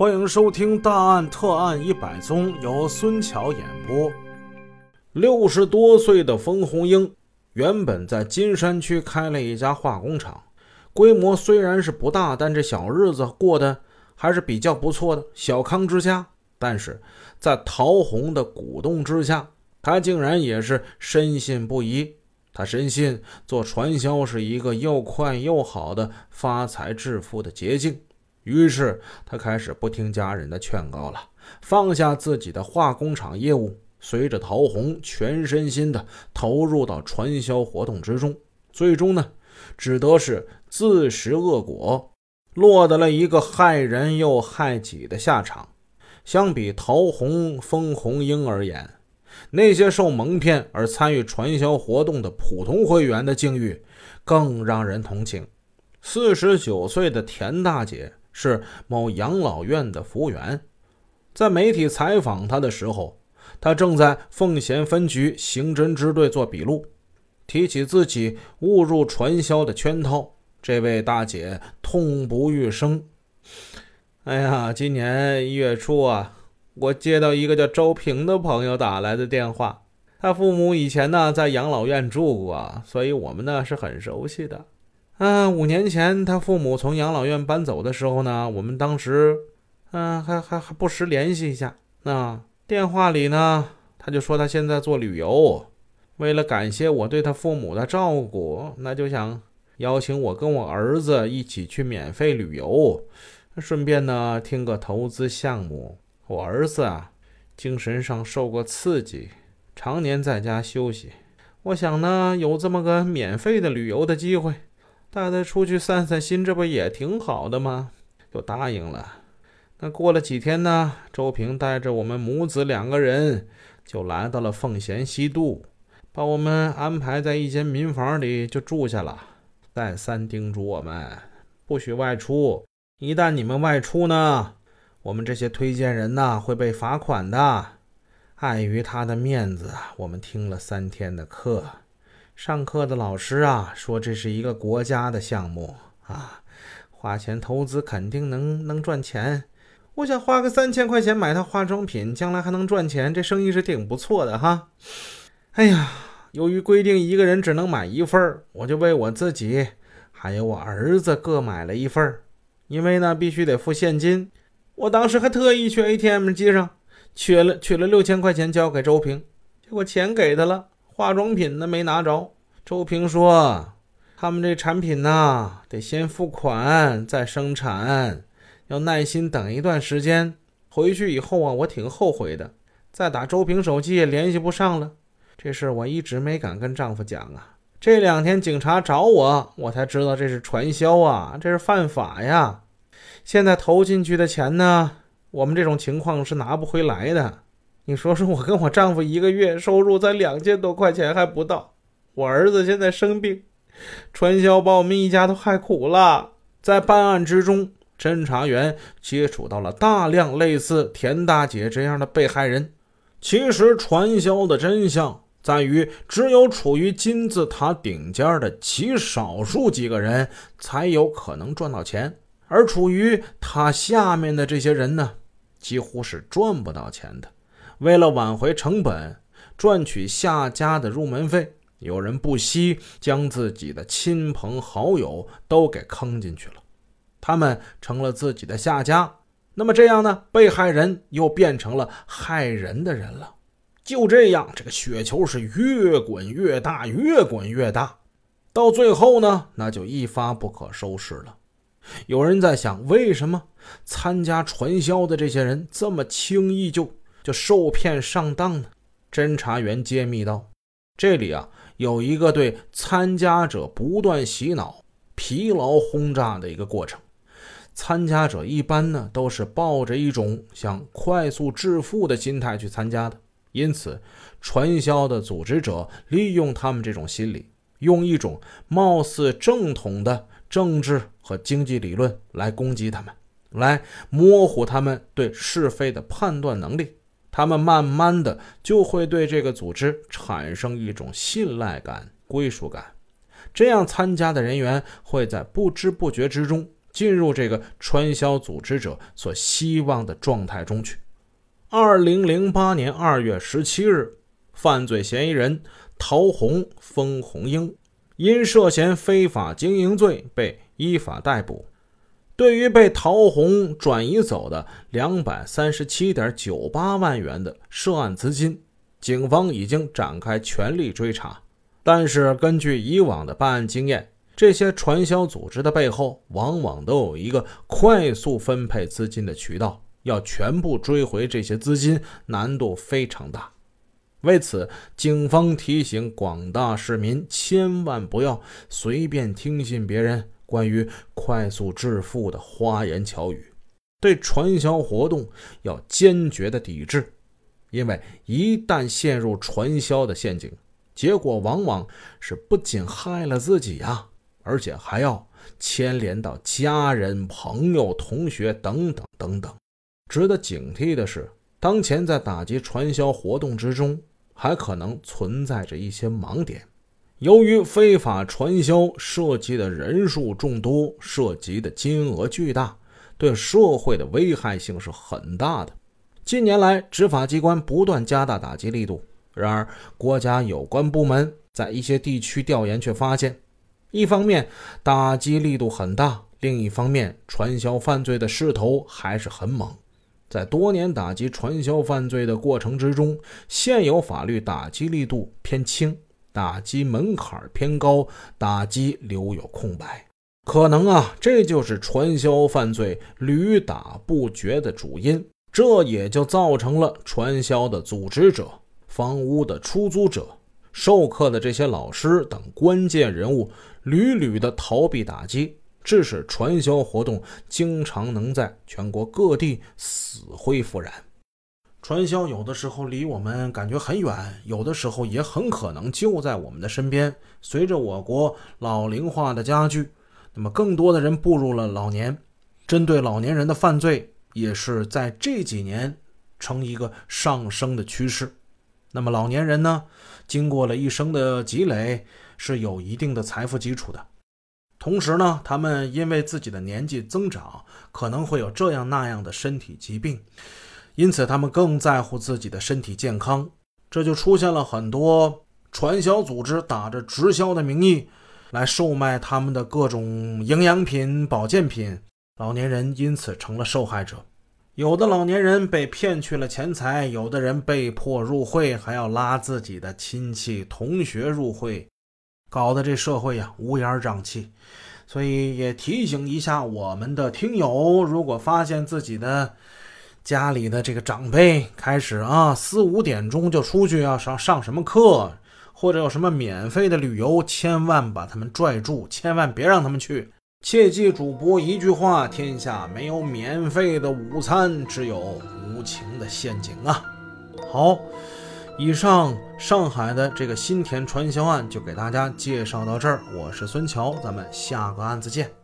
欢迎收听《大案特案一百宗》，由孙桥演播。六十多岁的冯红英原本在金山区开了一家化工厂，规模虽然是不大，但这小日子过得还是比较不错的，小康之家。但是在陶红的鼓动之下，他竟然也是深信不疑。他深信做传销是一个又快又好的发财致富的捷径。于是他开始不听家人的劝告了，放下自己的化工厂业务，随着陶红全身心的投入到传销活动之中。最终呢，只得是自食恶果，落得了一个害人又害己的下场。相比陶红、封红英而言，那些受蒙骗而参与传销活动的普通会员的境遇更让人同情。四十九岁的田大姐。是某养老院的服务员，在媒体采访他的时候，他正在奉贤分局刑侦支队做笔录。提起自己误入传销的圈套，这位大姐痛不欲生。哎呀，今年一月初啊，我接到一个叫周平的朋友打来的电话，他父母以前呢在养老院住过，所以我们呢是很熟悉的。嗯，五年前他父母从养老院搬走的时候呢，我们当时，嗯，还还还不时联系一下。那电话里呢，他就说他现在做旅游，为了感谢我对他父母的照顾，那就想邀请我跟我儿子一起去免费旅游，顺便呢听个投资项目。我儿子啊，精神上受过刺激，常年在家休息。我想呢，有这么个免费的旅游的机会。带他出去散散心，这不也挺好的吗？就答应了。那过了几天呢？周平带着我们母子两个人就来到了奉贤西渡，把我们安排在一间民房里就住下了。再三叮嘱我们不许外出，一旦你们外出呢，我们这些推荐人呢会被罚款的。碍于他的面子，我们听了三天的课。上课的老师啊，说这是一个国家的项目啊，花钱投资肯定能能赚钱。我想花个三千块钱买套化妆品，将来还能赚钱，这生意是挺不错的哈。哎呀，由于规定一个人只能买一份我就为我自己还有我儿子各买了一份因为呢必须得付现金。我当时还特意去 ATM 机上取了取了六千块钱交给周平，结果钱给他了。化妆品呢没拿着，周平说：“他们这产品呢得先付款再生产，要耐心等一段时间。”回去以后啊，我挺后悔的，再打周平手机也联系不上了。这事我一直没敢跟丈夫讲啊。这两天警察找我，我才知道这是传销啊，这是犯法呀。现在投进去的钱呢，我们这种情况是拿不回来的。你说说，我跟我丈夫一个月收入才两千多块钱还不到，我儿子现在生病，传销把我们一家都害苦了。在办案之中，侦查员接触到了大量类似田大姐这样的被害人。其实，传销的真相在于，只有处于金字塔顶尖的极少数几个人才有可能赚到钱，而处于他下面的这些人呢，几乎是赚不到钱的。为了挽回成本，赚取下家的入门费，有人不惜将自己的亲朋好友都给坑进去了，他们成了自己的下家。那么这样呢？被害人又变成了害人的人了。就这样，这个雪球是越滚越大，越滚越大，到最后呢，那就一发不可收拾了。有人在想，为什么参加传销的这些人这么轻易就？就受骗上当呢？侦查员揭秘道：“这里啊，有一个对参加者不断洗脑、疲劳轰炸的一个过程。参加者一般呢，都是抱着一种想快速致富的心态去参加的。因此，传销的组织者利用他们这种心理，用一种貌似正统的政治和经济理论来攻击他们，来模糊他们对是非的判断能力。”他们慢慢的就会对这个组织产生一种信赖感、归属感，这样参加的人员会在不知不觉之中进入这个传销组织者所希望的状态中去。二零零八年二月十七日，犯罪嫌疑人陶红、封红英因涉嫌非法经营罪被依法逮捕。对于被陶红转移走的两百三十七点九八万元的涉案资金，警方已经展开全力追查。但是，根据以往的办案经验，这些传销组织的背后，往往都有一个快速分配资金的渠道。要全部追回这些资金，难度非常大。为此，警方提醒广大市民，千万不要随便听信别人关于快速致富的花言巧语，对传销活动要坚决的抵制。因为一旦陷入传销的陷阱，结果往往是不仅害了自己呀，而且还要牵连到家人、朋友、同学等等等等。值得警惕的是，当前在打击传销活动之中，还可能存在着一些盲点。由于非法传销涉及的人数众多，涉及的金额巨大，对社会的危害性是很大的。近年来，执法机关不断加大打击力度。然而，国家有关部门在一些地区调研却发现，一方面打击力度很大，另一方面传销犯罪的势头还是很猛。在多年打击传销犯罪的过程之中，现有法律打击力度偏轻，打击门槛偏高，打击留有空白。可能啊，这就是传销犯罪屡打不绝的主因。这也就造成了传销的组织者、房屋的出租者、授课的这些老师等关键人物屡屡的逃避打击。致使传销活动经常能在全国各地死灰复燃。传销有的时候离我们感觉很远，有的时候也很可能就在我们的身边。随着我国老龄化的加剧，那么更多的人步入了老年，针对老年人的犯罪也是在这几年呈一个上升的趋势。那么老年人呢，经过了一生的积累，是有一定的财富基础的。同时呢，他们因为自己的年纪增长，可能会有这样那样的身体疾病，因此他们更在乎自己的身体健康。这就出现了很多传销组织打着直销的名义来售卖他们的各种营养品、保健品，老年人因此成了受害者。有的老年人被骗去了钱财，有的人被迫入会，还要拉自己的亲戚、同学入会。搞得这社会呀乌烟瘴气，所以也提醒一下我们的听友，如果发现自己的家里的这个长辈开始啊四五点钟就出去要上上什么课，或者有什么免费的旅游，千万把他们拽住，千万别让他们去。切记主播一句话：天下没有免费的午餐，只有无情的陷阱啊！好。以上上海的这个新田传销案就给大家介绍到这儿，我是孙桥，咱们下个案子见。